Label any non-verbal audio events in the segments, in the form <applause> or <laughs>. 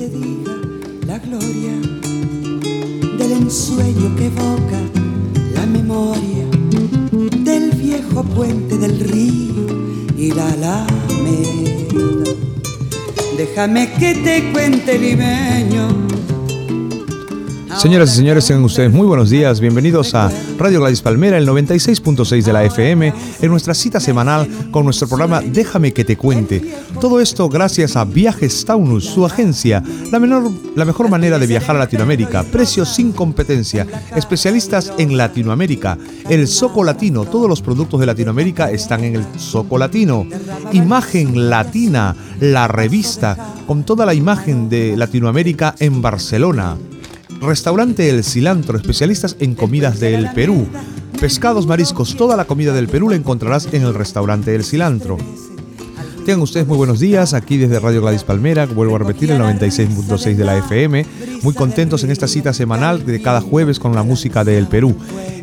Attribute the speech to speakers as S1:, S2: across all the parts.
S1: te diga la gloria del ensueño que evoca la memoria del viejo puente del río y la alameda. Déjame que te cuente limeño
S2: Señoras y señores, sean ustedes muy buenos días. Bienvenidos a Radio Gladys Palmera, el 96.6 de la FM, en nuestra cita semanal con nuestro programa Déjame que te cuente. Todo esto gracias a Viajes Taunus, su agencia, la, menor, la mejor manera de viajar a Latinoamérica, precios sin competencia, especialistas en Latinoamérica, el Soco Latino, todos los productos de Latinoamérica están en el Soco Latino. Imagen Latina, la revista, con toda la imagen de Latinoamérica en Barcelona. Restaurante El Cilantro, especialistas en comidas del Perú. Pescados, mariscos, toda la comida del Perú la encontrarás en el restaurante El Cilantro. Tengan ustedes muy buenos días, aquí desde Radio Gladys Palmera, vuelvo a repetir el 96.6 de la FM, muy contentos en esta cita semanal de cada jueves con la música del Perú.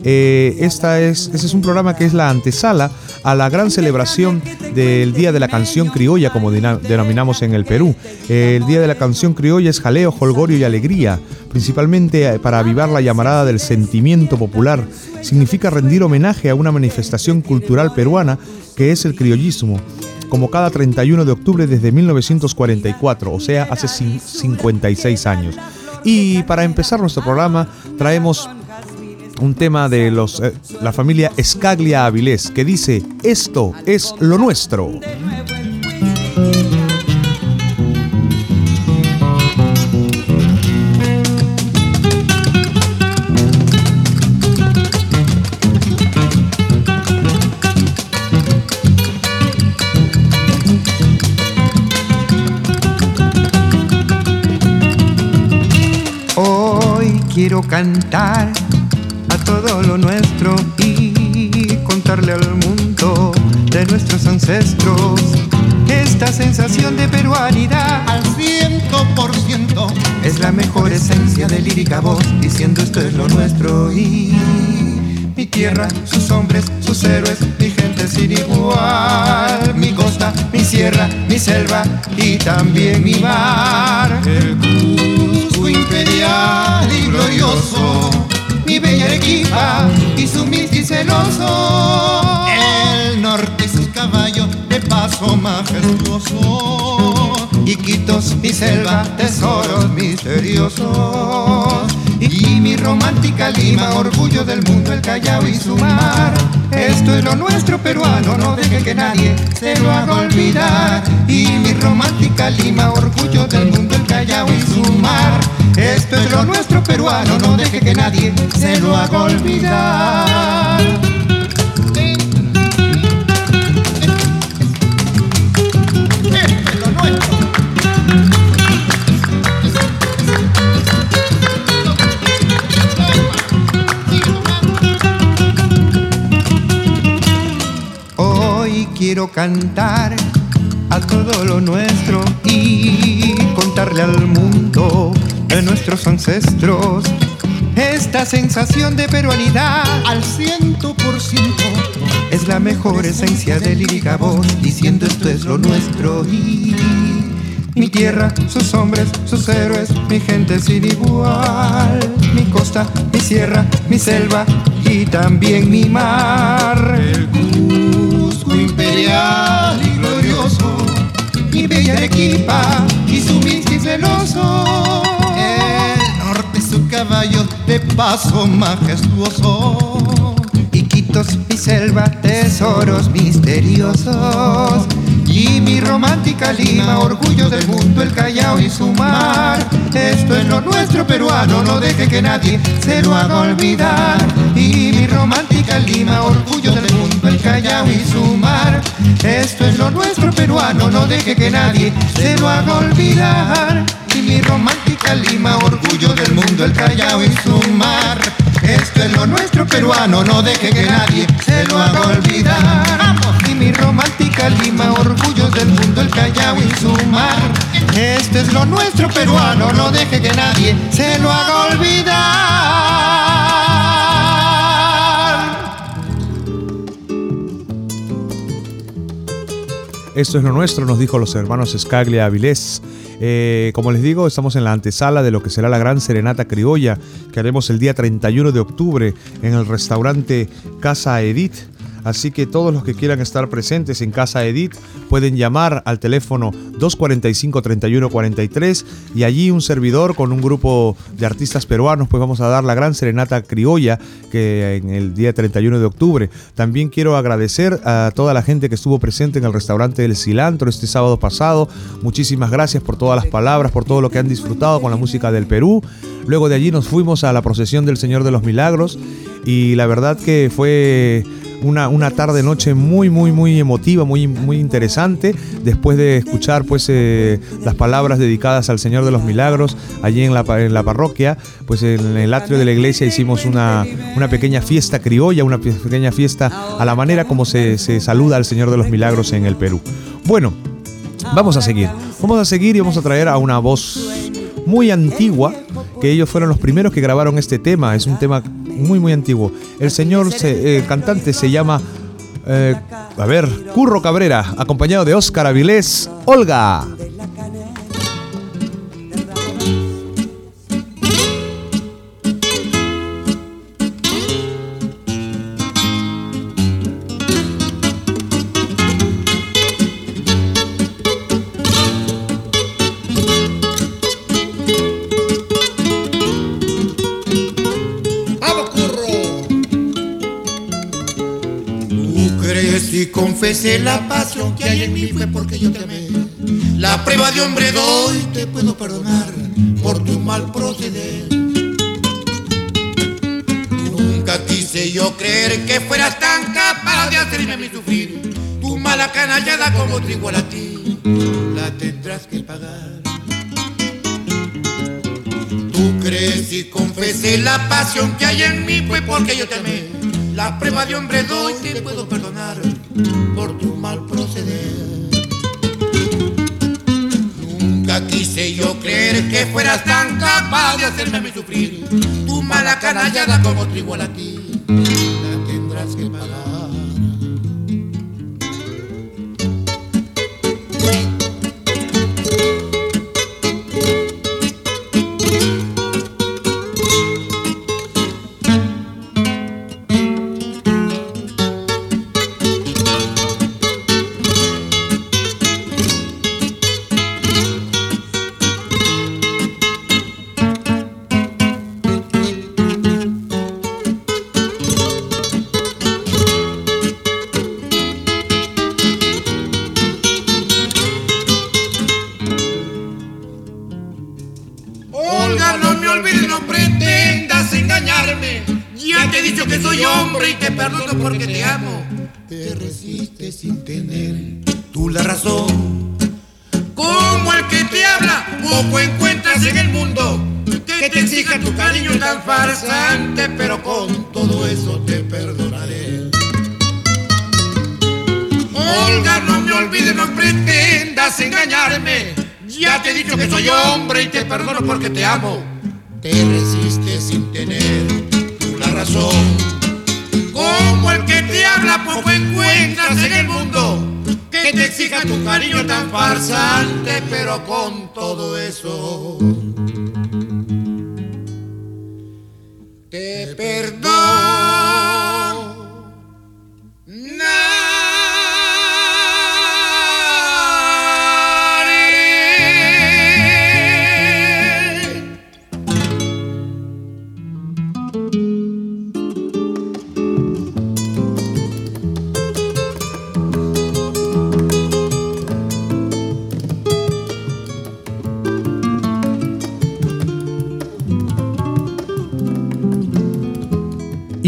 S2: Eh, esta es, este es un programa que es la antesala a la gran celebración del Día de la Canción Criolla, como denominamos en el Perú. el Día de la Canción Criolla es jaleo, holgorio y alegría, principalmente eh, para avivar la llamarada del sentimiento popular. Significa rendir homenaje a una manifestación cultural peruana que es el criollismo como cada 31 de octubre desde 1944, o sea, hace 56 años. Y para empezar nuestro programa traemos un tema de los, eh, la familia Escaglia Avilés que dice, esto es lo nuestro.
S3: Cantar todo lo nuestro y contarle al mundo de nuestros ancestros esta sensación de peruanidad.
S4: Al ciento por ciento.
S3: Es la mejor esencia de lírica voz diciendo esto es lo nuestro. Y mi tierra, sus hombres, sus héroes, mi gente sin igual, mi costa, mi sierra, mi selva y también mi mar,
S4: el Cusco imperial y glorioso
S3: mi bella Arequipa y su y celoso.
S4: El norte y sus caballos de paso majestuoso.
S3: Iquitos, mi selva, tesoros misteriosos. Y mi romántica Lima, orgullo del mundo, el Callao y su mar. Esto es lo nuestro peruano, no deje que nadie se lo haga olvidar. Y mi romántica Lima, orgullo del mundo, el Callao y su mar. Esto es lo nuestro peruano, no deje que nadie se lo haga olvidar. Quiero cantar a todo lo nuestro y contarle al mundo de nuestros ancestros. Esta sensación de peruanidad
S4: al ciento por ciento
S3: es la mejor esencia de lírica diciendo esto es lo nuestro y mi tierra, sus hombres, sus héroes, mi gente sin igual, mi costa, mi sierra, mi selva y también mi mar.
S4: El y glorioso,
S3: mi bella Arequipa y su mistis celoso
S4: caballo de paso majestuoso.
S3: Iquitos, mi selva, tesoros misteriosos. Y mi romántica Lima, orgullo del mundo, el Callao y su mar. Esto es lo nuestro peruano, no deje que nadie se lo haga olvidar. Y mi romántica Lima, orgullo del mundo, el Callao y su mar. Esto es lo nuestro peruano, no deje que nadie se lo haga olvidar. Y mi romántica Lima, orgullo del mundo, el Callao y su mar. Esto es lo nuestro peruano, no deje que nadie se lo haga olvidar. Y mi romántica Lima, orgullo del mundo, el Callao y su mar. Esto es lo nuestro peruano, no deje que nadie se lo haga olvidar.
S2: Esto es lo nuestro, nos dijo los hermanos Scaglia Avilés. Eh, como les digo, estamos en la antesala de lo que será la gran serenata criolla que haremos el día 31 de octubre en el restaurante Casa Edith Así que todos los que quieran estar presentes en Casa Edith pueden llamar al teléfono 245-3143 y allí un servidor con un grupo de artistas peruanos pues vamos a dar la gran serenata criolla que en el día 31 de octubre. También quiero agradecer a toda la gente que estuvo presente en el restaurante del Cilantro este sábado pasado. Muchísimas gracias por todas las palabras, por todo lo que han disfrutado con la música del Perú. Luego de allí nos fuimos a la procesión del Señor de los Milagros y la verdad que fue una, una tarde noche muy muy muy emotiva, muy muy interesante después de escuchar pues eh, las palabras dedicadas al Señor de los Milagros allí en la, en la parroquia, pues en el atrio de la iglesia hicimos una, una pequeña fiesta criolla, una pequeña fiesta a la manera como se, se saluda al Señor de los Milagros en el Perú. Bueno, vamos a seguir. Vamos a seguir y vamos a traer a una voz muy antigua, que ellos fueron los primeros que grabaron este tema. Es un tema muy, muy antiguo. El señor se, cantante se llama, eh, a ver, Curro Cabrera, acompañado de Óscar Avilés, Olga.
S4: Confesé la pasión que hay en mí fue porque yo te amé. La prueba de hombre doy, te puedo perdonar por tu mal proceder. Nunca quise yo creer que fueras tan capaz de hacerme mí sufrir. Tu mala canallada como trigo a ti, la tendrás que pagar. Tú crees y confesé la pasión que hay en mí fue porque yo te amé. La prueba de hombre doy, te puedo perdonar por tu mal proceder. Nunca quise yo creer que fueras tan capaz de hacerme a mí sufrir. Tu mala canallada como trigo a ti,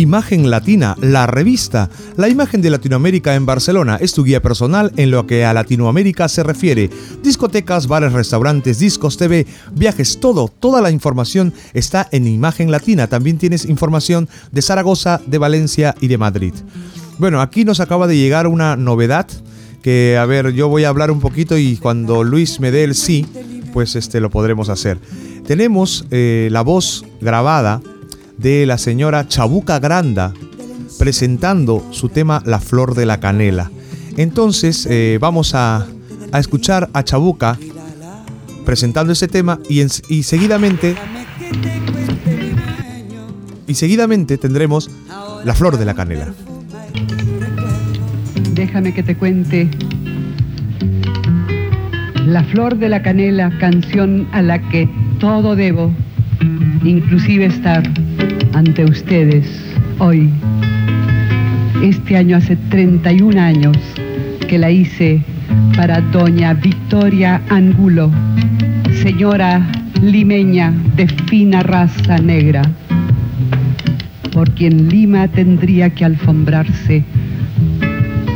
S2: Imagen Latina, la revista. La imagen de Latinoamérica en Barcelona es tu guía personal en lo que a Latinoamérica se refiere. Discotecas, bares, restaurantes, discos, TV, viajes, todo, toda la información está en Imagen Latina. También tienes información de Zaragoza, de Valencia y de Madrid. Bueno, aquí nos acaba de llegar una novedad que, a ver, yo voy a hablar un poquito y cuando Luis me dé el sí, pues este lo podremos hacer. Tenemos eh, la voz grabada de la señora Chabuca Granda presentando su tema La Flor de la Canela. Entonces eh, vamos a, escuchar a Chabuca presentando ese tema y, y seguidamente y seguidamente tendremos La Flor de la Canela.
S5: Déjame que te cuente La Flor de la Canela, canción a la que todo debo, inclusive estar ante ustedes hoy. Este año hace 31 años que la hice para doña Victoria Angulo, señora limeña de fina raza negra, por quien Lima tendría que alfombrarse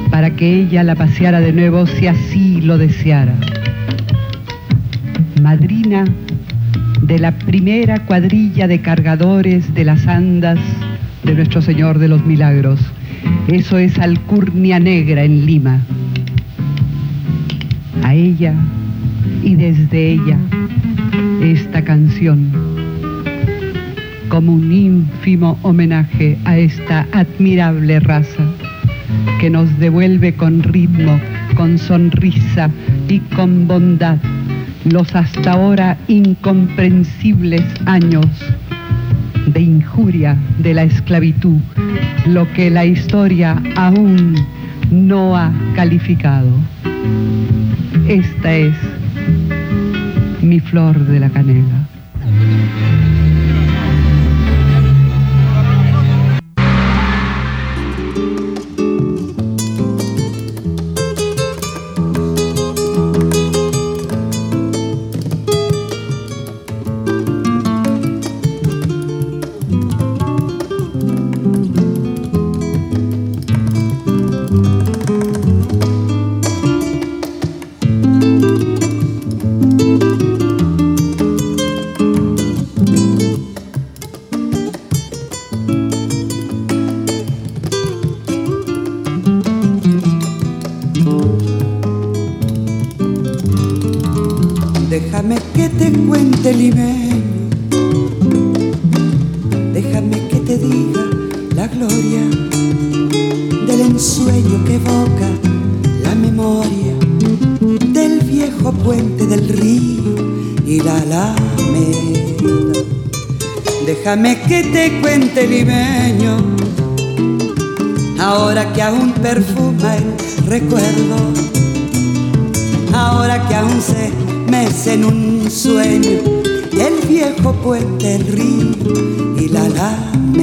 S5: para que ella la paseara de nuevo si así lo deseara. Madrina de la primera cuadrilla de cargadores de las andas de Nuestro Señor de los Milagros. Eso es Alcurnia Negra en Lima. A ella y desde ella esta canción como un ínfimo homenaje a esta admirable raza que nos devuelve con ritmo, con sonrisa y con bondad los hasta ahora incomprensibles años de injuria de la esclavitud, lo que la historia aún no ha calificado. Esta es mi flor de la canela.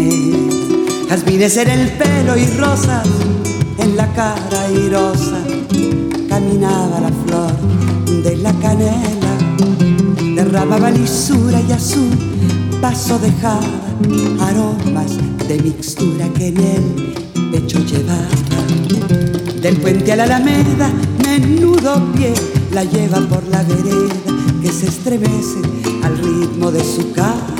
S1: Alameda. Jazmines en el pelo y rosas en la cara irosa, caminaba la flor de la canela, derramaba lisura y azul paso dejaba aromas de mixtura que en el pecho llevaba. Del puente a la alameda, menudo pie la lleva por la vereda que se estremece al ritmo de su cadera.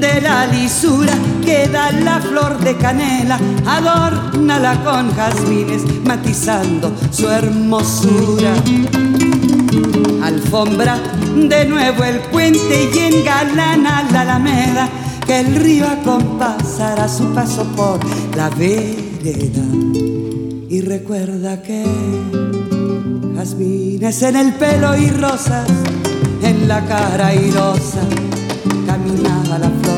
S1: De la lisura que da la flor de canela, adórnala con jazmines matizando su hermosura alfombra de nuevo el puente y engalana la alameda que el río acompasará su paso por la vereda. Y recuerda que jazmines en el pelo y rosas en la cara airosa caminaba la flor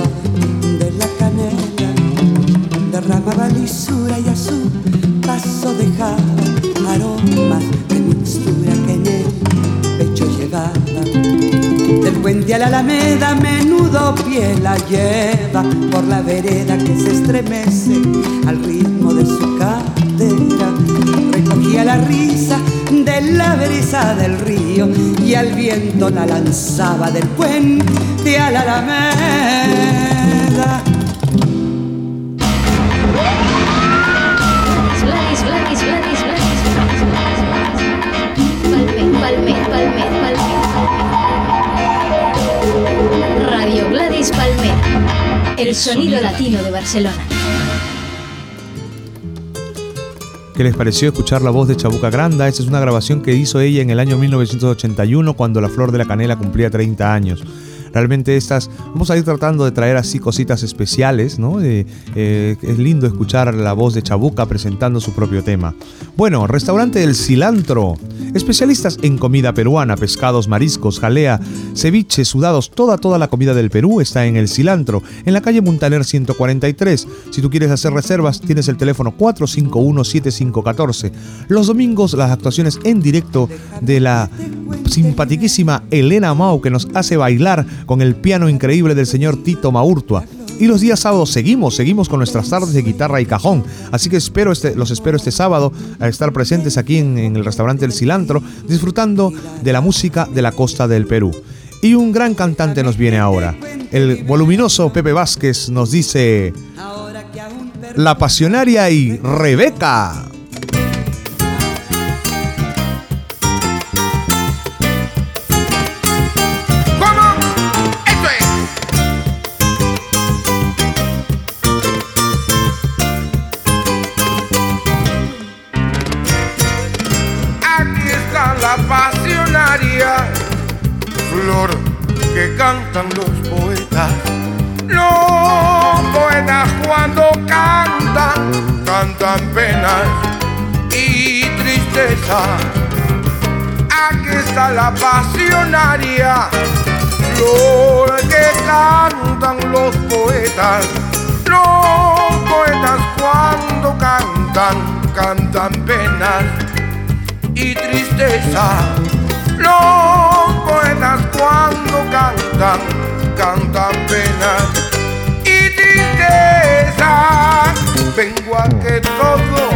S1: derramaba lisura y a su paso dejaba aromas de mixtura que en del puente a la alameda, menudo pie la lleva por la vereda que se estremece al ritmo de su cadera. Recogía la risa de la brisa del río y al viento la lanzaba del puente a la alameda.
S6: Radio Gladys Palmera. El sonido latino de Barcelona.
S2: ¿Qué les pareció escuchar la voz de Chabuca Granda? Esa es una grabación que hizo ella en el año 1981 cuando La Flor de la Canela cumplía 30 años. Realmente estas, vamos a ir tratando de traer así cositas especiales, ¿no? Eh, es lindo escuchar la voz de Chabuca presentando su propio tema. Bueno, restaurante El Cilantro. Especialistas en comida peruana, pescados, mariscos, jalea, ceviche, sudados, toda toda la comida del Perú está en El Cilantro, en la calle Muntaner 143. Si tú quieres hacer reservas, tienes el teléfono 451-7514. Los domingos las actuaciones en directo de la simpatiquísima Elena Mau que nos hace bailar con el piano increíble del señor Tito Maurtua. Y los días sábados seguimos, seguimos con nuestras tardes de guitarra y cajón. Así que espero este, los espero este sábado a estar presentes aquí en, el restaurante El Cilantro, disfrutando de la música de la costa del Perú. Y un gran cantante nos viene ahora. El voluminoso Pepe Vázquez nos dice La Pasionaria y Rebeca.
S7: Que cantan los poetas. Los poetas cuando cantan, cantan penas y tristeza. Aquí está la pasionaria, flor que cantan los poetas. Los poetas cuando cantan, cantan penas y tristeza. Los poetas cuando cantan, cantan penas y tristeza. Vengo a que todo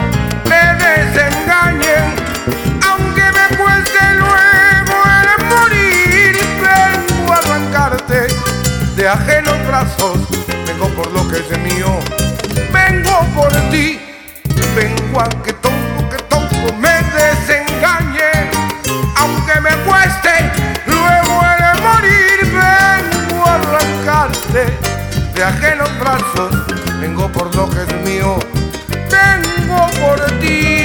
S7: me desengañen, aunque me cueste luego el morir. Vengo a arrancarte de ajenos brazos, vengo por lo que es mío, vengo por ti, vengo a que de ajenos brazos, vengo por lo que es mío, vengo por ti.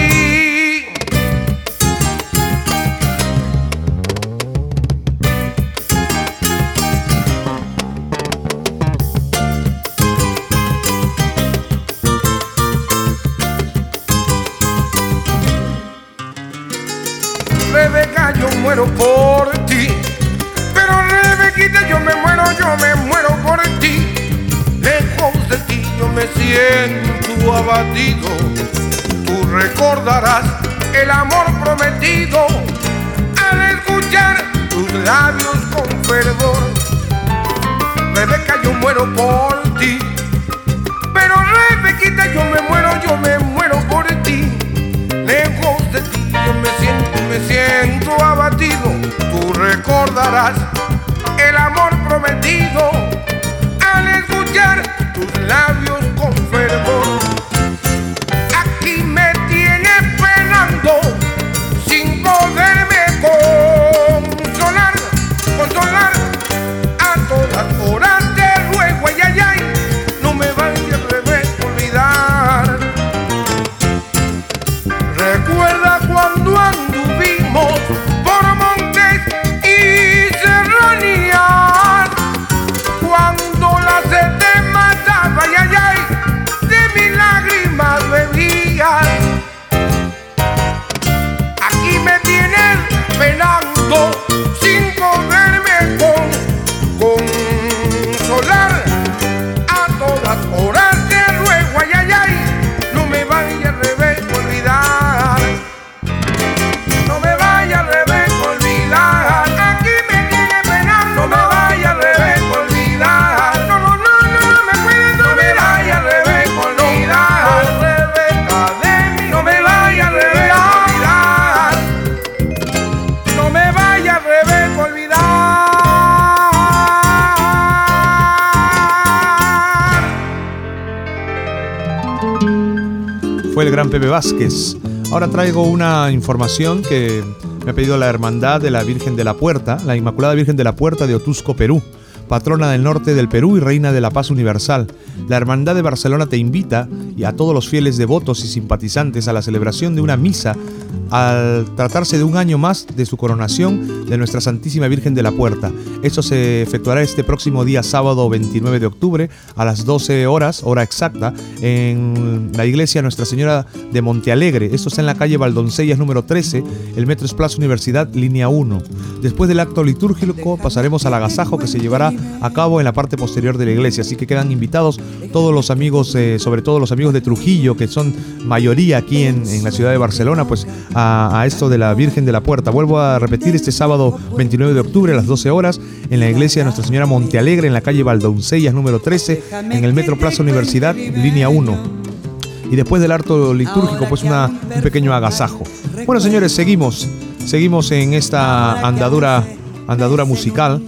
S7: Siento abatido. Tú recordarás el amor prometido al escuchar tus labios con fervor. Rebeca, yo muero por ti. Pero Rebequita, yo me muero, yo me muero por ti. Lejos de ti yo me siento, me siento abatido. Tú recordarás
S2: Pepe Vázquez. Ahora traigo una información que me ha pedido la Hermandad de la Virgen de la Puerta, la Inmaculada Virgen de la Puerta de Otusco, Perú. patrona del norte del Perú y reina de la paz universal. La Hermandad de Barcelona te invita y a todos los fieles devotos y simpatizantes a la celebración de una misa al tratarse de un año más de su coronación de nuestra Santísima Virgen de la Puerta. Esto se efectuará este próximo día sábado 29 de octubre a las 12 horas, hora exacta, en la iglesia Nuestra Señora de Montealegre. Esto está en la calle Valdoncellas número 13, el Metro Plaza Universidad, línea 1. Después del acto litúrgico pasaremos al agasajo que se llevará a cabo en la parte posterior de la iglesia. Así que quedan invitados todos los amigos, eh, sobre todo los amigos de Trujillo, que son mayoría aquí en, en la ciudad de Barcelona, pues a a, esto de la Virgen de la Puerta. Vuelvo a repetir este sábado 29 de octubre a las 12 horas en la iglesia de Nuestra Señora Montealegre en la calle Valdoncellas número 13 en el Metro Plaza Universidad línea 1 y después del harto litúrgico, pues una, un pequeño agasajo. Bueno, señores, seguimos, seguimos en esta andadura, andadura musical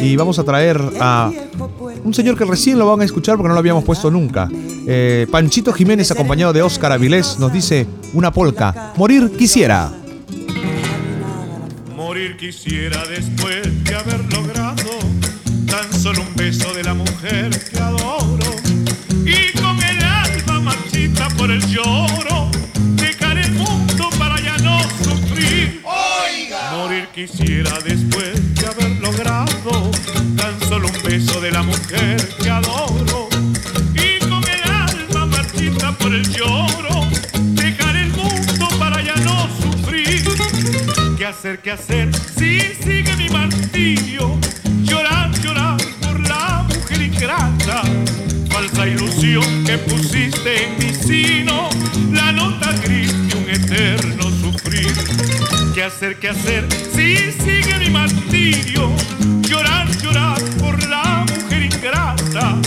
S2: y vamos a traer a un señor que recién lo van a escuchar porque no lo habíamos puesto nunca. Eh, Panchito Jiménez, acompañado de Óscar Avilés, nos dice una polca. Morir quisiera.
S8: Morir quisiera después de haber logrado tan solo un beso de la mujer que adoro. Y con el alma marchita por el lloro, dejar el mundo para ya no sufrir. Oiga. Morir quisiera después logrado tan solo un beso de la mujer que adoro. Y con el alma marchita por el lloro, dejar el mundo para ya no sufrir. ¿Qué hacer, qué hacer si sigue mi martirio? Llorar, llorar por la mujer ingrata. Falsa ilusión que pusiste en mi sino, la nota gris de un eterno sufrir. ¿Qué hacer, qué hacer si sigue mi martirio? Llorar, llorar por la mujer ingrata.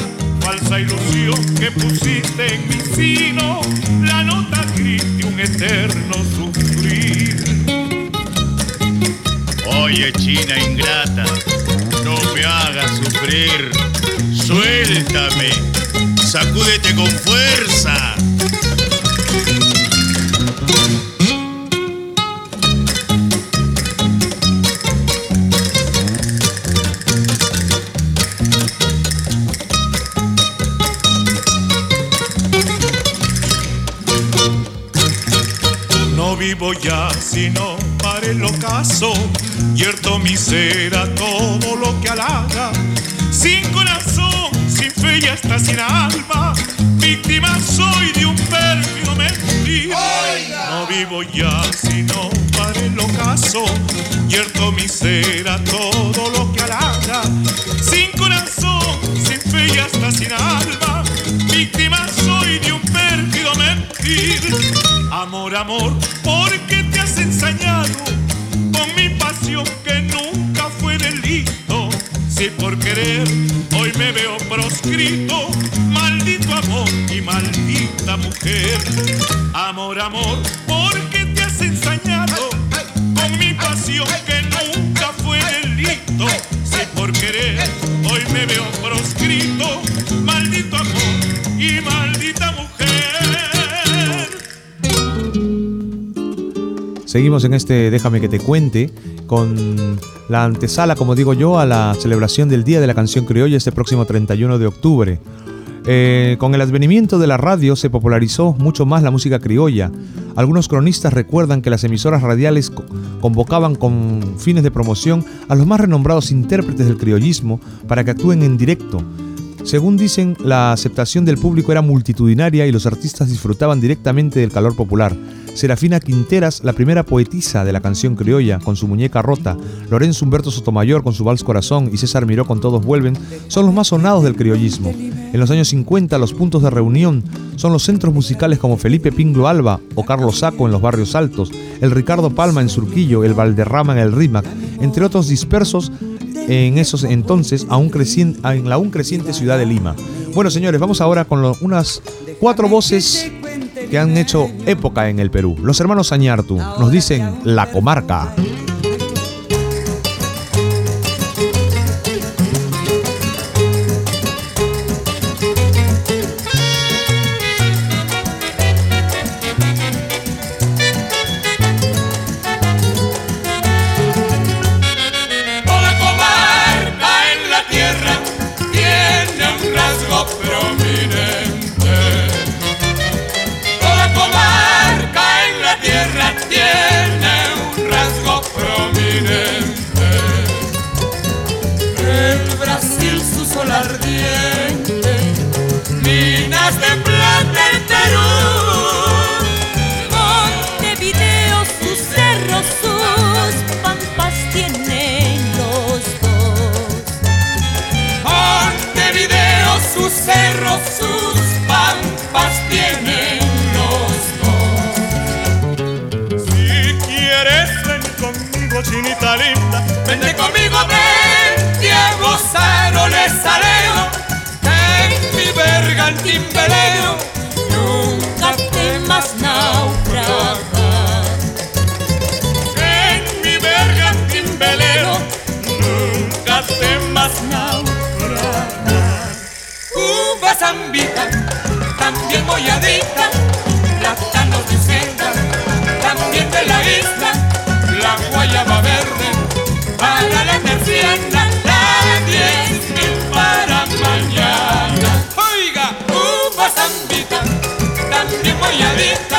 S8: Falsa ilusión que pusiste en mi sino, la nota gris de un eterno sufrir.
S9: Oye, China ingrata, no me hagas sufrir. Suéltame, sacúdete con fuerza.
S8: Sin corazón, sin fe y hasta sin alma, víctima soy de un pérfido mentir. No vivo ya sino para el ocaso, yerto mi ser a todo lo que halaga. Sin corazón, sin fe y hasta sin alma, víctima soy de un pérfido mentir. Amor, amor, Si por querer hoy me veo proscrito, maldito amor y maldita mujer. Amor, amor, ¿por qué te has ensañado con mi pasión que nunca fue delito? Si por querer hoy me veo proscrito, maldito amor y maldita mujer.
S2: Seguimos en este Déjame que te cuente con la antesala, como digo yo, a la celebración del Día de la Canción Criolla este próximo 31 de octubre. Eh, con el advenimiento de la radio se popularizó mucho más la música criolla. Algunos cronistas recuerdan que las emisoras radiales co- convocaban con fines de promoción a los más renombrados intérpretes del criollismo para que actúen en directo. Según dicen, la aceptación del público era multitudinaria y los artistas disfrutaban directamente del calor popular. Serafina Quinteras, la primera poetisa de la canción criolla, con su muñeca rota, Lorenzo Humberto Sotomayor con su vals corazón y César Miró con Todos Vuelven, son los más sonados del criollismo. En los años 50, los puntos de reunión son los centros musicales como Felipe Pinglo Alba o Carlos Saco en los barrios altos, el Ricardo Palma en Surquillo, el Valderrama en el Rímac, entre otros dispersos en esos entonces aún en la aún creciente ciudad de Lima. Bueno, señores, vamos ahora con unas cuatro voces que han hecho época en el Perú. Los hermanos Añartu nos dicen La Comarca.
S8: Chinita linda.
S10: Vente conmigo, ven, a gozar le saleo en mi bergantín velero. Nunca temas naufragar.
S8: En mi bergantín velero, nunca temas naufragar.
S10: Uva zambita, también molladita, también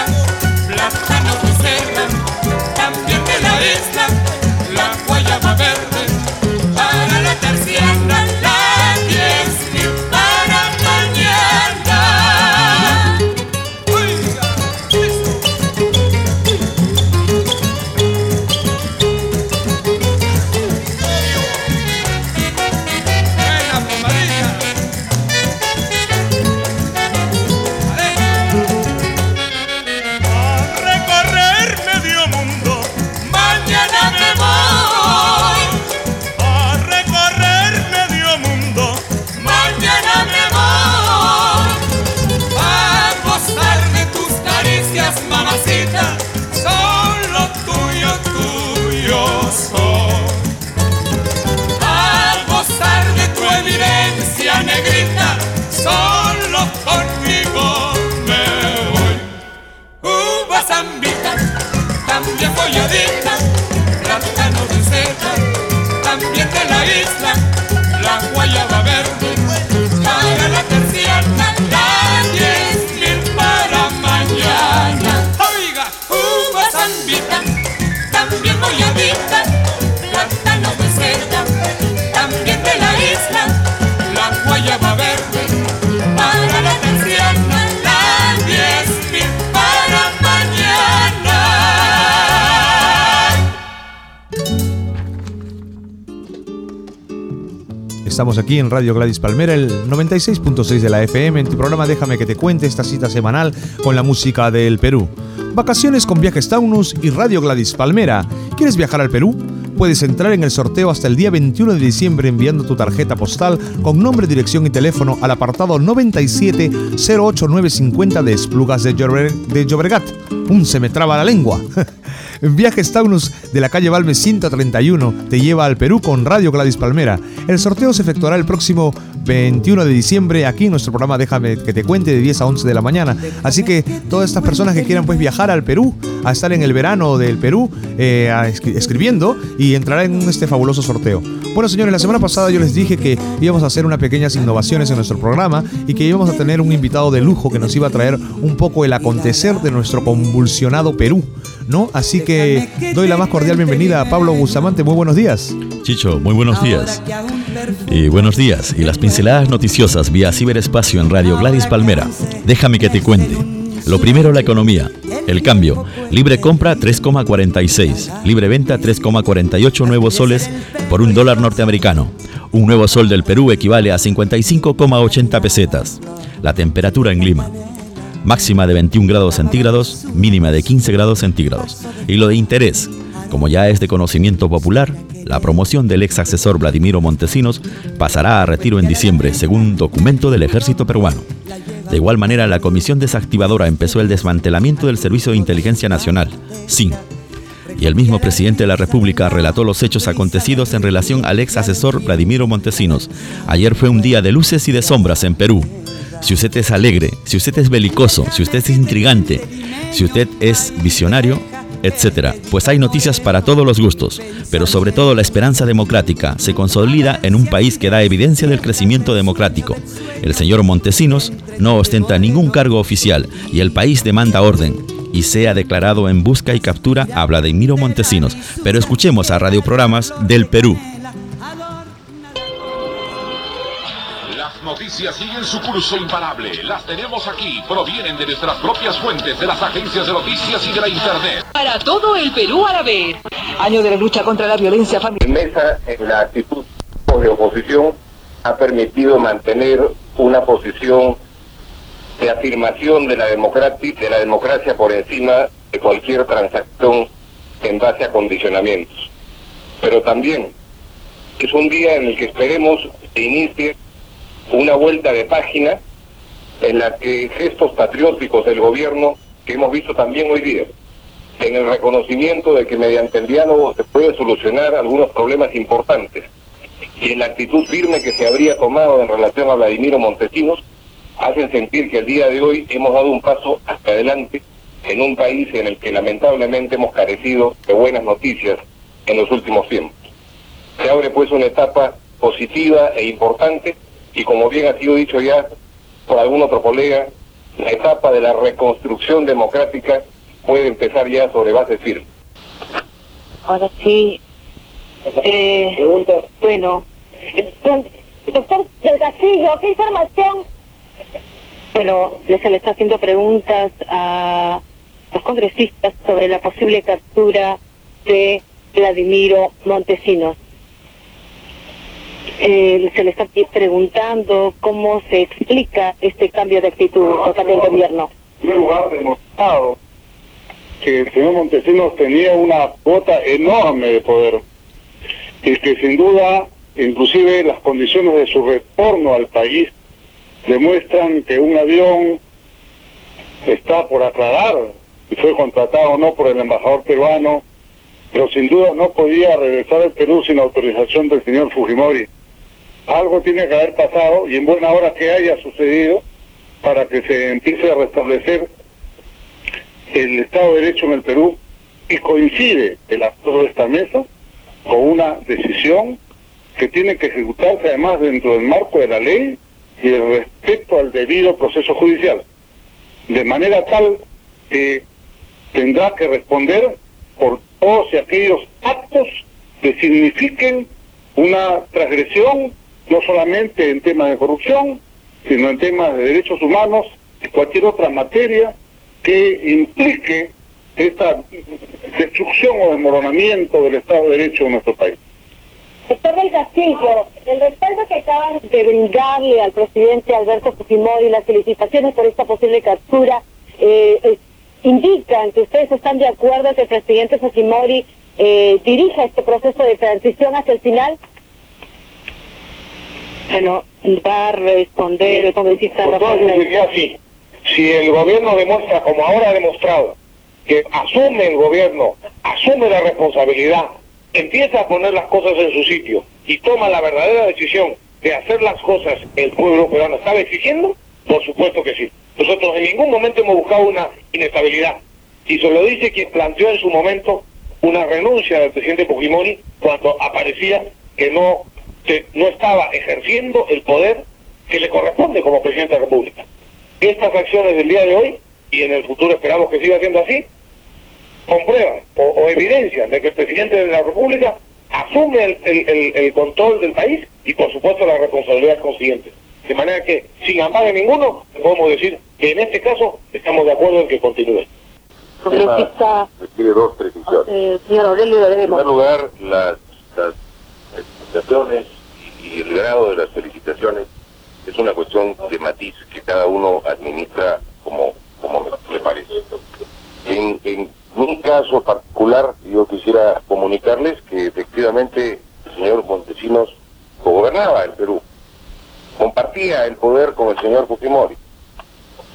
S2: Estamos aquí en Radio Gladys Palmera, el 96.6 de la FM, en tu programa Déjame que te cuente esta cita semanal con la música del Perú. Vacaciones con Viajes Taunus y Radio Gladys Palmera. ¿Quieres viajar al Perú? Puedes entrar en el sorteo hasta el día 21 de diciembre enviando tu tarjeta postal con nombre, dirección y teléfono al apartado 9708950 de Esplugas de, Llobre- de Llobregat. Un se me traba la lengua. <laughs> Viajes Taunus de la calle Balmes 131 te lleva al Perú con Radio Gladys Palmera. El sorteo se efectuará el próximo 21 de diciembre aquí en nuestro programa Déjame que te cuente de 10 a 11 de la mañana. Así que todas estas personas que quieran pues viajar al Perú, a estar en el verano del Perú, eh, escribiendo entrará en este fabuloso sorteo. Bueno señores, la semana pasada yo les dije que íbamos a hacer unas pequeñas innovaciones en nuestro programa y que íbamos a tener un invitado de lujo que nos iba a traer un poco el acontecer de nuestro convulsionado Perú. ¿No? Así que doy la más cordial bienvenida a Pablo Bustamante. Muy buenos días.
S11: Chicho, muy buenos días. Y buenos días. Y las pinceladas noticiosas vía ciberespacio en Radio Gladys Palmera. Déjame que te cuente. Lo primero, la economía. El cambio. Libre compra 3,46. Libre venta 3,48 nuevos soles por un dólar norteamericano. Un nuevo sol del Perú equivale a 55,80 pesetas. La temperatura en Lima. Máxima de 21 grados centígrados, mínima de 15 grados centígrados. Y lo de interés. Como ya es de conocimiento popular, la promoción del ex asesor Vladimiro Montesinos pasará a retiro en diciembre, según documento del ejército peruano. De igual manera, la comisión desactivadora empezó el desmantelamiento del Servicio de Inteligencia Nacional, SIN. Y el mismo presidente de la República relató los hechos acontecidos en relación al ex asesor Vladimiro Montesinos. Ayer fue un día de luces y de sombras en Perú. Si usted es alegre, si usted es belicoso, si usted es intrigante, si usted es visionario, etc. Pues hay noticias para todos los gustos, pero sobre todo la esperanza democrática se consolida en un país que da evidencia del crecimiento democrático. El señor Montesinos no ostenta ningún cargo oficial y el país demanda orden y sea declarado en busca y captura a Vladimiro Montesinos. Pero escuchemos a radioprogramas del Perú.
S12: Noticias siguen su curso imparable. Las tenemos aquí. Provienen de nuestras propias fuentes, de las agencias de noticias y de la Internet.
S13: Para todo el Perú a la vez.
S14: Año de la lucha contra la violencia familiar.
S15: Mesa en la actitud de oposición ha permitido mantener una posición de afirmación de la, democrati- de la democracia por encima de cualquier transacción en base a condicionamientos. pero también es un día en el que esperemos se inicie una vuelta de página en la que gestos patrióticos del gobierno que hemos visto también hoy día, en el reconocimiento de que mediante el diálogo se puede solucionar algunos problemas importantes y en la actitud firme que se habría tomado en relación a Vladimiro Montesinos, hacen sentir que el día de hoy hemos dado un paso hacia adelante en un país en el que lamentablemente hemos carecido de buenas noticias en los últimos tiempos. Se abre pues una etapa positiva e importante y como bien ha sido dicho ya por algún otro colega, la etapa de la reconstrucción democrática puede empezar ya sobre base firme.
S16: Ahora sí. Eh, bueno, doctor del Castillo, ¿qué información? Bueno, se le está haciendo preguntas a los congresistas sobre la posible captura de Vladimiro Montesinos. Eh, se le está preguntando cómo se explica este cambio de actitud total del gobierno.
S17: Primer lugar, demostrado que el señor Montesinos tenía una cuota enorme de poder y que sin duda, inclusive las condiciones de su retorno al país demuestran que un avión está por aclarar si fue contratado o no por el embajador peruano, pero sin duda no podía regresar al Perú sin autorización del señor Fujimori. Algo tiene que haber pasado y en buena hora que haya sucedido para que se empiece a restablecer el Estado de Derecho en el Perú y coincide el actor de esta mesa con una decisión que tiene que ejecutarse además dentro del marco de la ley y el respeto al debido proceso judicial. De manera tal que tendrá que responder por todos aquellos actos que signifiquen una transgresión no solamente en temas de corrupción, sino en temas de derechos humanos y cualquier otra materia que implique esta destrucción o desmoronamiento del Estado de Derecho en nuestro país.
S16: Doctor del Castillo, el respaldo que acaban de brindarle al presidente Alberto Fujimori las felicitaciones por esta posible captura eh, indican que ustedes están de acuerdo que el presidente Fujimori eh, dirija este proceso de transición hacia el final bueno, a responder congresista
S17: así. Si el gobierno demuestra, como ahora ha demostrado, que asume el gobierno, asume la responsabilidad, empieza a poner las cosas en su sitio y toma la verdadera decisión de hacer las cosas que el pueblo peruano estaba exigiendo, por supuesto que sí. Nosotros en ningún momento hemos buscado una inestabilidad. Y se lo dice quien planteó en su momento una renuncia del presidente Fujimori cuando aparecía que no que no estaba ejerciendo el poder que le corresponde como presidente de la República. Estas acciones del día de hoy, y en el futuro esperamos que siga siendo así, comprueban o, o evidencian de que el presidente de la República asume el, control del país y por supuesto la responsabilidad consiguiente. De manera que, sin amar de ninguno, podemos decir que en este caso estamos de acuerdo en que continúe.
S15: Requiere dos precisiones.
S16: Eh, señor en
S15: primer lugar, las felicitaciones y el grado de las felicitaciones es una cuestión de matiz que cada uno administra como, como le parece. En, en mi caso particular, yo quisiera comunicarles que efectivamente el señor Montesinos gobernaba el Perú, compartía el poder con el señor Fujimori,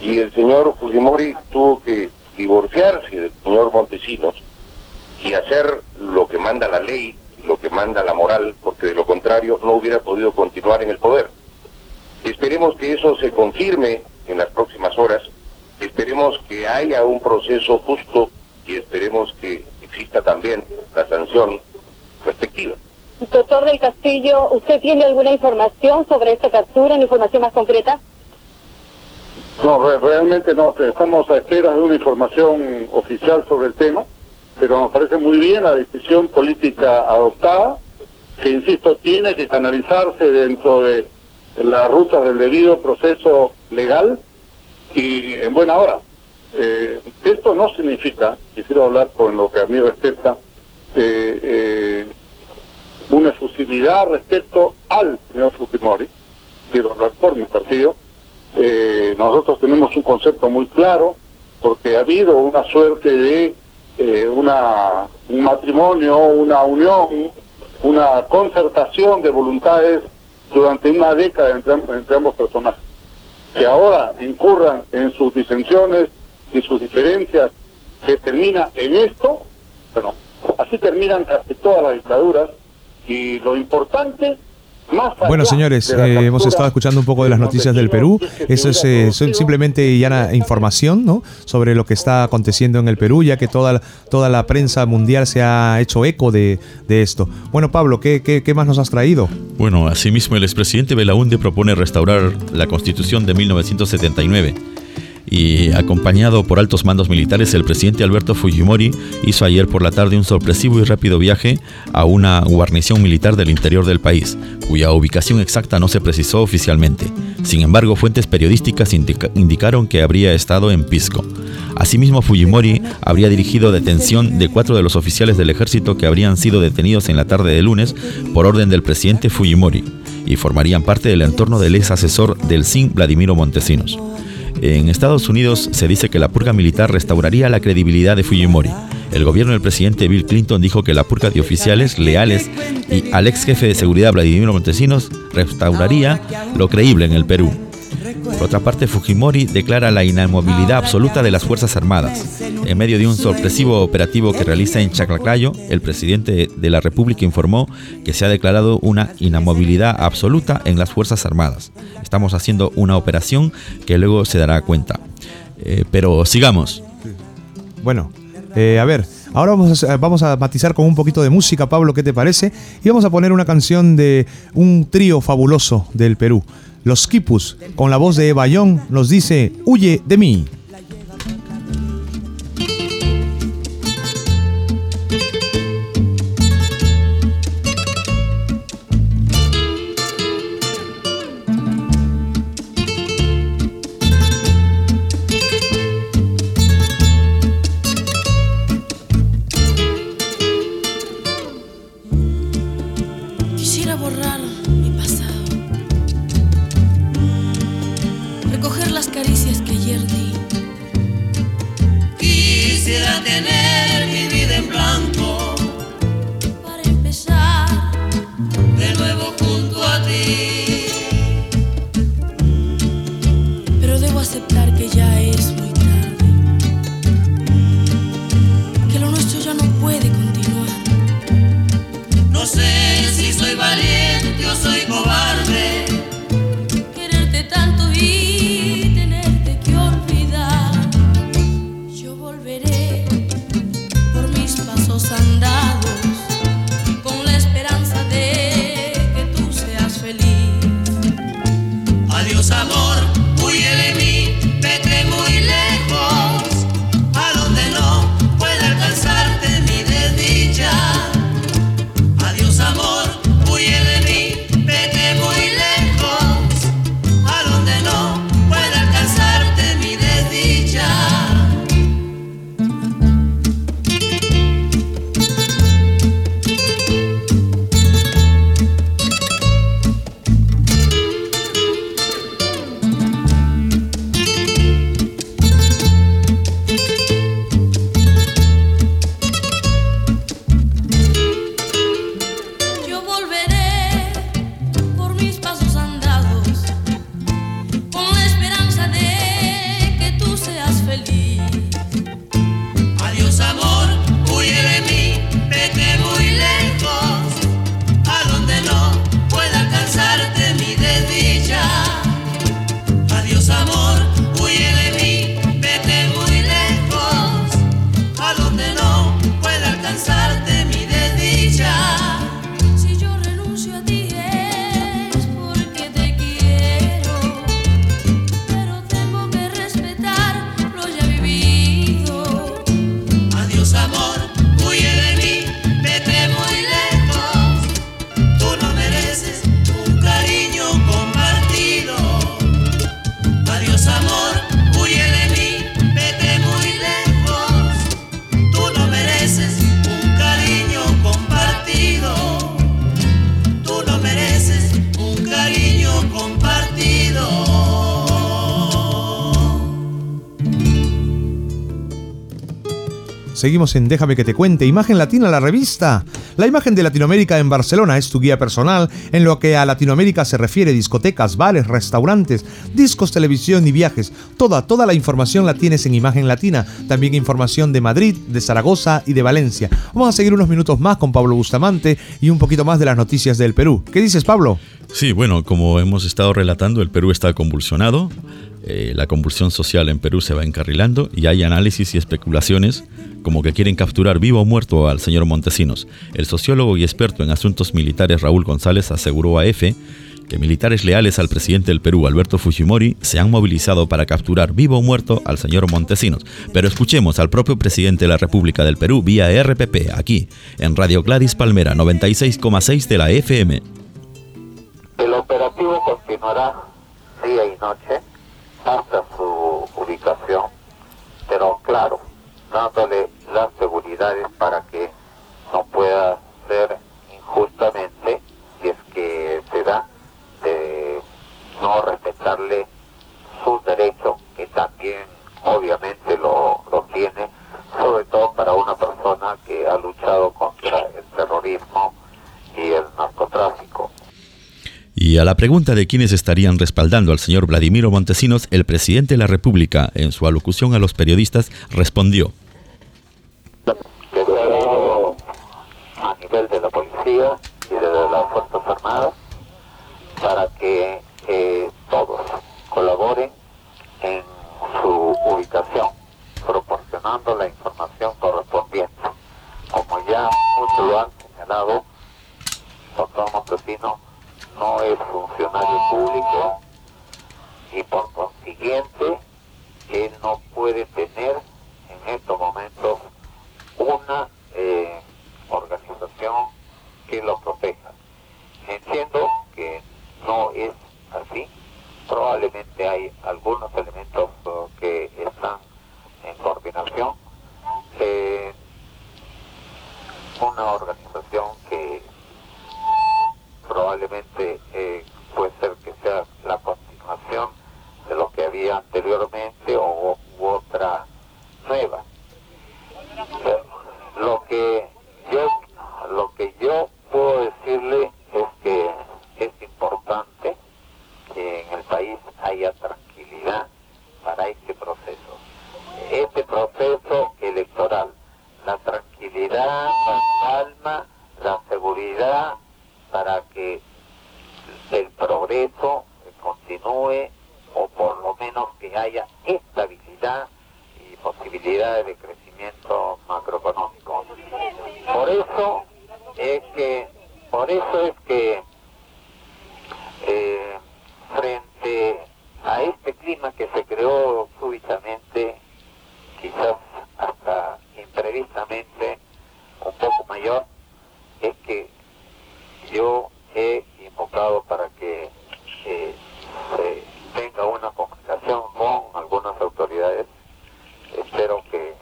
S15: y el señor Fujimori tuvo que divorciarse del señor Montesinos y hacer lo que manda la ley lo que manda la moral, porque de lo contrario no hubiera podido continuar en el poder. Esperemos que eso se confirme en las próximas horas, esperemos que haya un proceso justo y esperemos que exista también la sanción respectiva.
S16: Doctor del Castillo, ¿usted tiene alguna información sobre esta captura, una información más concreta?
S17: No, realmente no, estamos a espera de una información oficial sobre el tema pero nos parece muy bien la decisión política adoptada, que insisto, tiene que canalizarse dentro de las rutas del debido proceso legal y en buena hora. Eh, esto no significa, quisiera hablar con lo que a mí respecta, eh, eh, una efusividad respecto al señor Fujimori, quiero hablar por mi partido. nosotros tenemos un concepto muy claro, porque ha habido una suerte de eh, una, un matrimonio, una unión una concertación de voluntades durante una década entre, entre ambos personajes. Que ahora incurran en sus disensiones y sus diferencias, que termina en esto, bueno, así terminan casi todas las dictaduras, y lo importante
S2: bueno, señores, eh, hemos estado escuchando un poco de las noticias del Perú. Eso es eh, simplemente ya información ¿no? sobre lo que está aconteciendo en el Perú, ya que toda, toda la prensa mundial se ha hecho eco de, esto. Bueno, Pablo, ¿qué, ¿qué, qué, más nos has traído?
S11: Bueno, asimismo, el expresidente Belaunde propone restaurar la Constitución de 1979 y acompañado por altos mandos militares, el presidente Alberto Fujimori hizo ayer por la tarde un sorpresivo y rápido viaje a una guarnición militar del interior del país, cuya ubicación exacta no se precisó oficialmente. Sin embargo, fuentes periodísticas indicaron que habría estado en Pisco. Asimismo, Fujimori habría dirigido detención de cuatro de los oficiales del ejército que habrían sido detenidos en la tarde de lunes por orden del presidente Fujimori y formarían parte del entorno del ex asesor del SIN Vladimiro Montesinos. En Estados Unidos se dice que la purga militar restauraría la credibilidad de Fujimori. El gobierno del presidente Bill Clinton dijo que la purga de oficiales leales y al ex jefe de seguridad Vladimir Montesinos restauraría lo creíble en el Perú. Por otra parte, Fujimori declara la inamovilidad absoluta de las Fuerzas Armadas. En medio de un sorpresivo operativo que realiza en Chaclacayo, el presidente de la República informó que se ha declarado una inamovilidad absoluta en las Fuerzas Armadas. Estamos haciendo una operación que luego se dará cuenta. Eh, pero sigamos.
S2: Bueno, eh, a ver, ahora vamos a, vamos a matizar con un poquito de música, Pablo, ¿qué te parece? Y vamos a poner una canción de un trío fabuloso del Perú. Los Kipus, con la voz de Bayón, nos dice, huye de mí. Seguimos en Déjame que te cuente, Imagen Latina, la revista. La imagen de Latinoamérica en Barcelona es tu guía personal en lo que a Latinoamérica se refiere, discotecas, bares, restaurantes, discos, televisión y viajes. Toda, toda la información la tienes en Imagen Latina. También información de Madrid, de Zaragoza y de Valencia. Vamos a seguir unos minutos más con Pablo Bustamante y un poquito más de las noticias del Perú. ¿Qué dices, Pablo?
S11: Sí, bueno, como hemos estado relatando, el Perú está convulsionado. Eh, la convulsión social en Perú se va encarrilando y hay análisis y especulaciones como que quieren capturar vivo o muerto al señor Montesinos. El sociólogo y experto en asuntos militares Raúl González aseguró a EFE que militares leales al presidente del Perú, Alberto Fujimori, se han movilizado para capturar vivo o muerto al señor Montesinos. Pero escuchemos al propio presidente de la República del Perú vía RPP, aquí, en Radio Gladys Palmera 96,6 de la FM.
S18: El operativo continuará día y noche hasta su ubicación, pero claro, dándole las seguridades para que no pueda ser injustamente, si es que se da, de no respetarle sus derechos, que también obviamente lo, lo tiene, sobre todo para una persona que ha luchado contra el terrorismo y el narcotráfico.
S11: Y a la pregunta de quiénes estarían respaldando al señor Vladimiro Montesinos, el presidente de la República, en su alocución a los periodistas, respondió.
S18: a nivel de la policía y de las Fuerzas Armadas para que eh, todos colaboren en su ubicación, proporcionando la información correspondiente. Como ya muchos lo han señalado, doctor Montesino no es funcionario público y por consiguiente él no puede tener en estos momentos una eh, organización que lo proteja. Entiendo que no es así. Probablemente hay algunos elementos uh, que están en coordinación. Eh, una organización que probablemente eh, puede ser que sea la continuación de lo que había anteriormente o u otra nueva. Lo que yo lo que yo puedo decirle es que es importante que en el país haya tranquilidad para este proceso. Este proceso electoral, la tranquilidad, la calma, la seguridad para que el progreso continúe o por lo menos que haya estabilidad y posibilidades de crecimiento macroeconómico. Por eso es que, por eso es que eh, frente a este clima que se creó súbitamente, quizás hasta imprevistamente, un poco mayor, es que yo he invocado para que eh, se tenga una comunicación con algunas autoridades. Espero que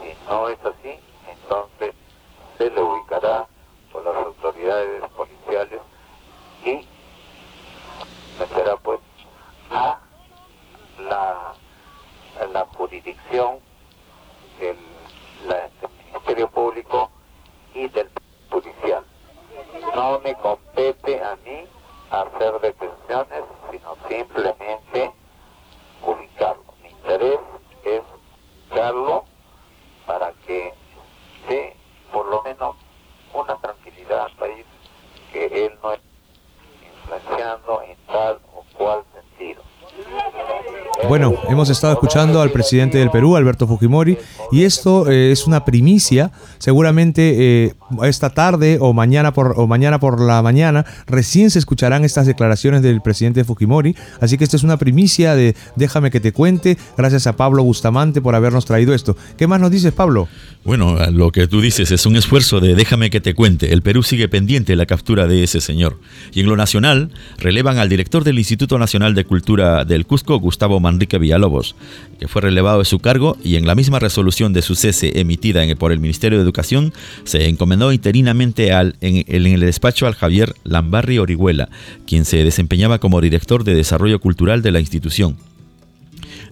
S18: si no es así, entonces se le ubicará por las autoridades policiales y meterá pues a la, a la jurisdicción del, la- del Ministerio Público y del judicial. No me compete a mí hacer detenciones, sino simplemente ubicarlo. Mi interés es ubicarlo para que dé por lo menos una tranquilidad al país que él no esté influenciando en tal o cual sentido.
S2: Bueno, hemos estado escuchando al presidente del Perú, Alberto Fujimori, y esto eh, es una primicia. Seguramente eh, esta tarde o mañana por o mañana por la mañana recién se escucharán estas declaraciones del presidente Fujimori. Así que esta es una primicia de Déjame que te cuente. Gracias a Pablo Bustamante por habernos traído esto. ¿Qué más nos dices, Pablo?
S11: Bueno, lo que tú dices es un esfuerzo de déjame que te cuente. El Perú sigue pendiente de la captura de ese señor. Y en lo nacional, relevan al director del Instituto Nacional de Cultura del Cusco, Gustavo Manrique Villalobos, que fue relevado de su cargo y en la misma resolución de su cese emitida por el Ministerio de Educación, se encomendó interinamente al, en el despacho al Javier Lambarri Orihuela, quien se desempeñaba como director de Desarrollo Cultural de la institución.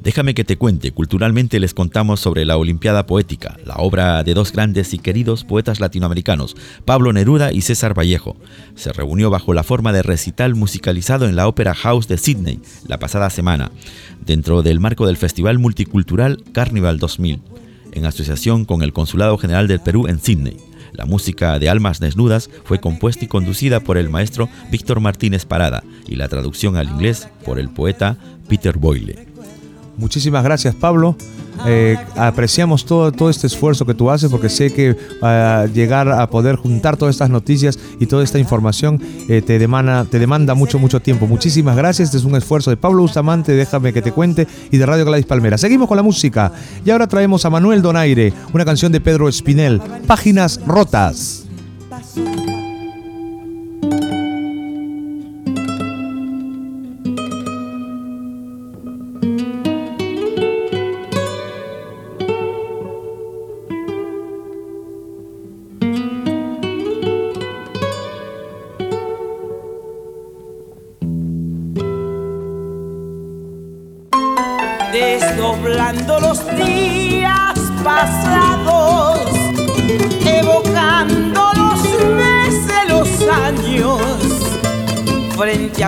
S11: Déjame que te cuente, culturalmente les contamos sobre la Olimpiada Poética, la obra de dos grandes y queridos poetas latinoamericanos, Pablo Neruda y César Vallejo. Se reunió bajo la forma de recital musicalizado en la Opera House de Sydney la pasada semana, dentro del marco del Festival Multicultural Carnival 2000, en asociación con el Consulado General del Perú en Sydney. La música de Almas Desnudas fue compuesta y conducida por el maestro Víctor Martínez Parada y la traducción al inglés por el poeta Peter Boyle.
S2: Muchísimas gracias Pablo. Eh, apreciamos todo, todo este esfuerzo que tú haces porque sé que uh, llegar a poder juntar todas estas noticias y toda esta información eh, te, demanda, te demanda mucho, mucho tiempo. Muchísimas gracias. Este es un esfuerzo de Pablo Bustamante, déjame que te cuente, y de Radio Gladys Palmera. Seguimos con la música y ahora traemos a Manuel Donaire, una canción de Pedro Espinel, Páginas Rotas.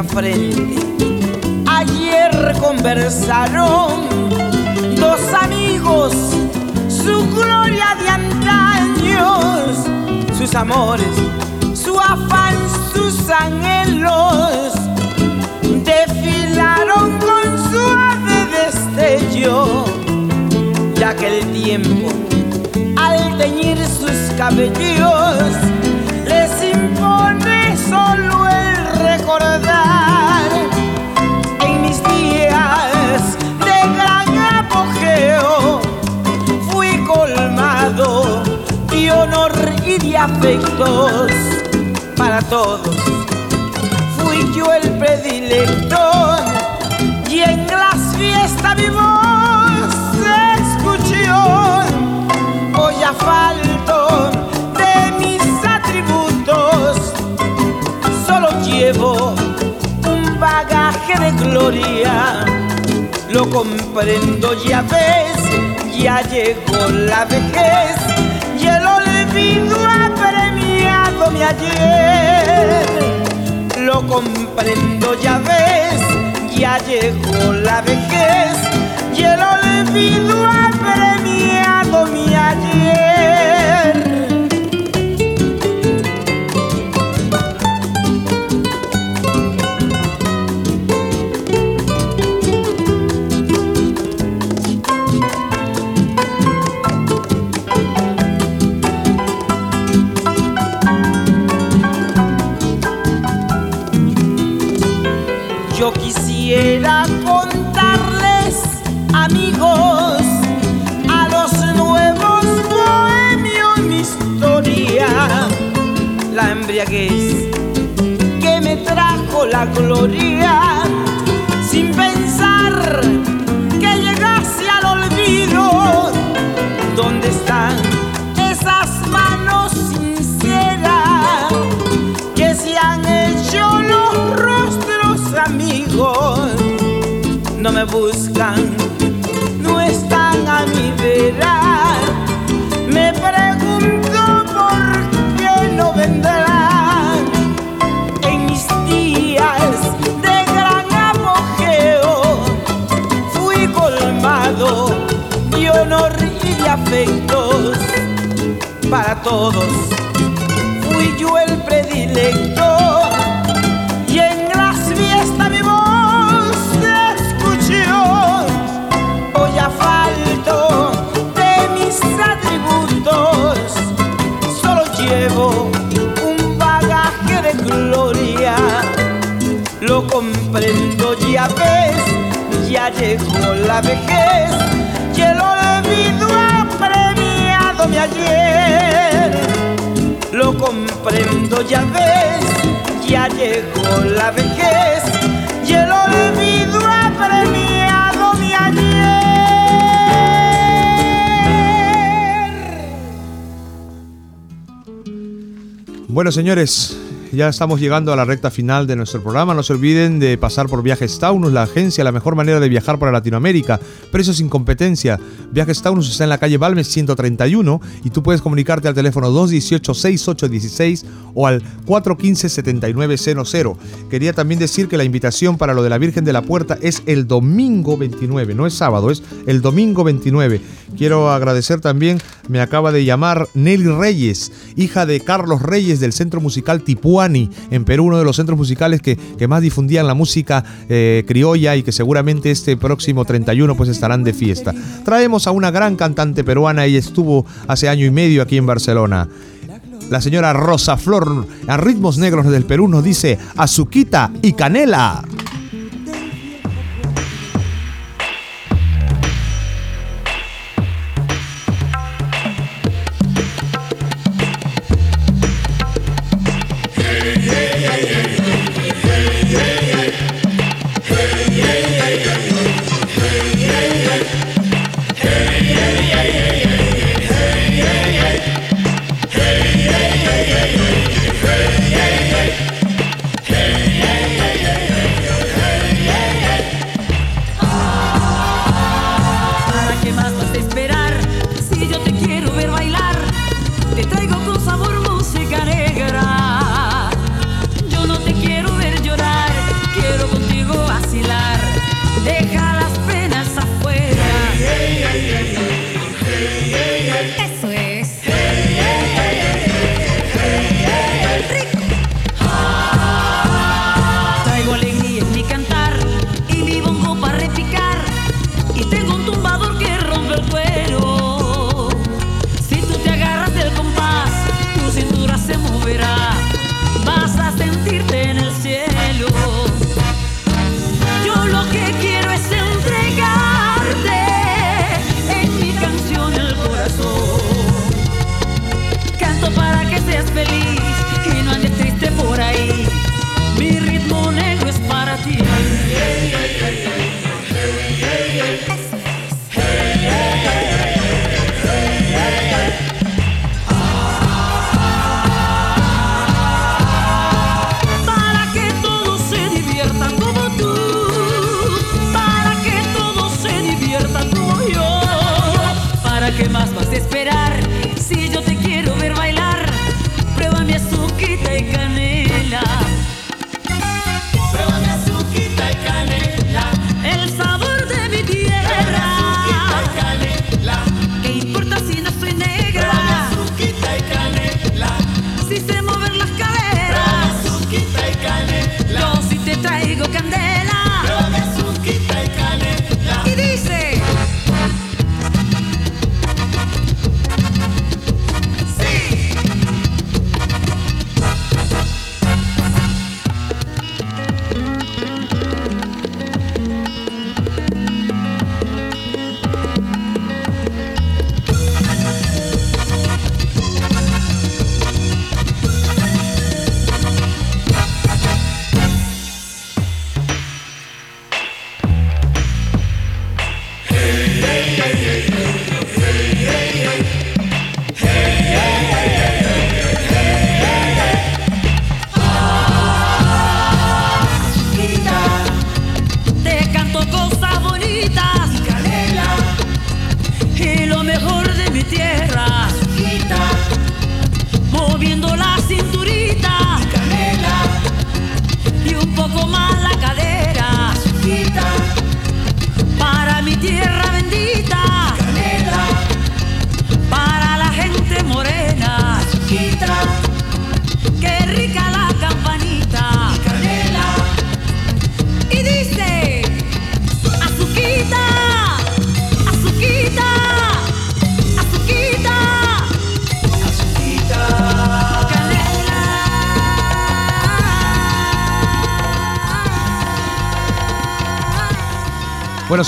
S19: Frente. Ayer conversaron dos amigos, su gloria de antaños, sus amores, su afán, sus anhelos, desfilaron con suave destello, ya que el tiempo, al teñir sus cabellos, les impone solo el recordar. Y de afectos para todos. Fui yo el predilecto y en las fiestas mi se escuchó. Hoy a falto de mis atributos, solo llevo un bagaje de gloria. Lo comprendo, ya ves, ya llegó la vejez mi ayer. Lo comprendo, ya ves, ya llegó la vejez y el olvido ha premiado mi ayer. Quisiera contarles, amigos, a los nuevos bohemios mi historia, la embriaguez que me trajo la gloria, buscan, no están a mi vera. Me pregunto por qué no vendrán en mis días de gran apogeo. Fui colmado de honor y de afectos para todos. Fui yo el predilecto comprendo, ya ves, ya llegó la vejez y el olvido ha premiado mi ayer. Lo comprendo, ya ves, ya llegó la vejez y el olvido ha premiado mi ayer.
S2: Bueno, señores,
S20: ya estamos llegando a la recta final de nuestro programa. No se olviden de pasar por Viajes Taunus, la agencia, la mejor manera de viajar para Latinoamérica. Precios sin competencia. Viajes Taunus está en la calle Balmes 131 y tú puedes comunicarte al teléfono 218-6816 o al 415-7900. Quería también decir que la invitación para lo de la Virgen de la Puerta es el domingo 29, no es sábado, es el domingo 29. Quiero agradecer también, me acaba de llamar Nelly Reyes, hija de Carlos Reyes del Centro Musical En Perú, uno de los centros musicales que, que más difundían la música eh, criolla y que seguramente este próximo 31 pues estarán de fiesta. Traemos a una gran cantante peruana, ella estuvo hace año y medio aquí en Barcelona. La señora Rosa Flor, a ritmos negros del Perú, nos dice azuquita y canela.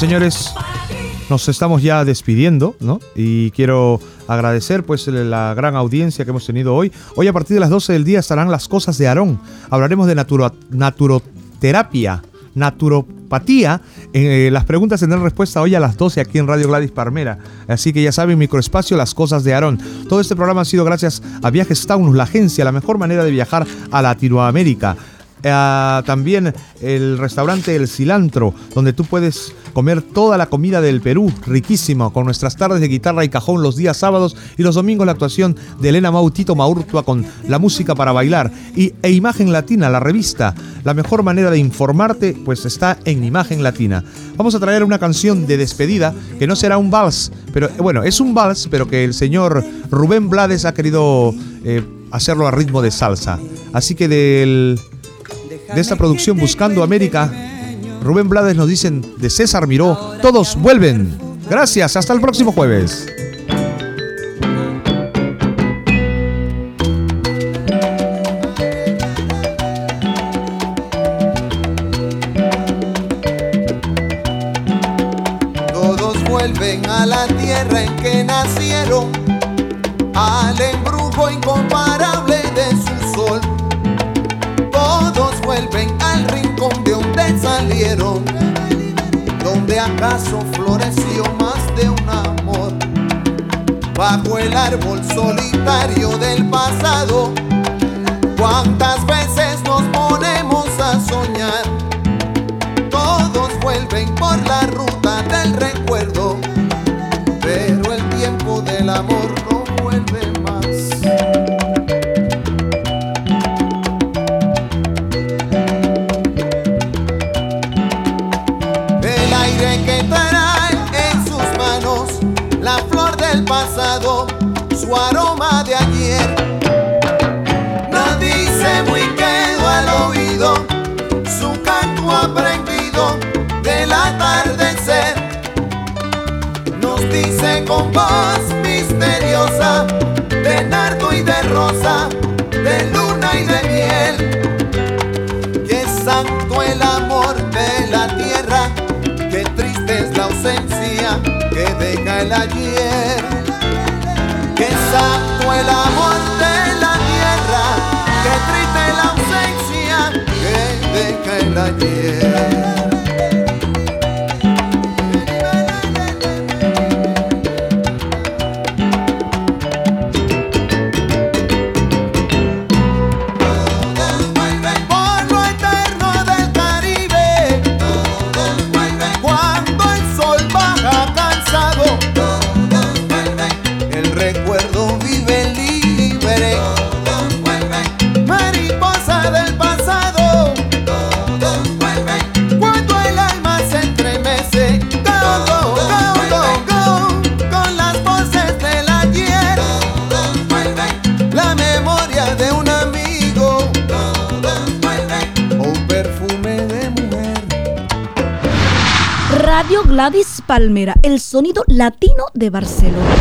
S20: Señores, nos estamos ya despidiendo, ¿no? Y quiero agradecer pues la gran audiencia que hemos tenido hoy. Hoy a partir de las 12 del día estarán las cosas de Aarón. Hablaremos de naturoterapia
S2: naturopatía. Eh, las preguntas tendrán respuesta hoy a las 12 aquí en Radio Gladys Parmera. Así que ya saben, microespacio, las cosas de Aarón. Todo este programa ha sido gracias a Viajes Taunus, la agencia, la mejor manera de viajar a Latinoamérica. Eh, también el restaurante El Cilantro, donde tú puedes comer toda la comida del Perú, riquísimo, con nuestras tardes de guitarra y cajón los días sábados y los domingos la actuación de Elena Mautito Maurtua con la música para bailar y e Imagen Latina, la revista. La mejor manera de informarte pues está en Imagen Latina. Vamos a traer una canción de despedida que no será un vals, pero bueno, es un vals, pero que el señor Rubén Blades ha querido eh, hacerlo a ritmo de salsa. Así que del de esta producción Buscando América, Rubén Blades nos dicen de César Miró, todos vuelven. Gracias, hasta el próximo jueves.
S21: Donde acaso floreció más de un amor. Bajo el árbol solitario del pasado, cuántas veces nos ponemos a soñar. Todos vuelven por la el ayer que santo el amor de la tierra, que triste la ausencia que deja el ayer.
S22: Gladys Palmera, el sonido latino de Barcelona.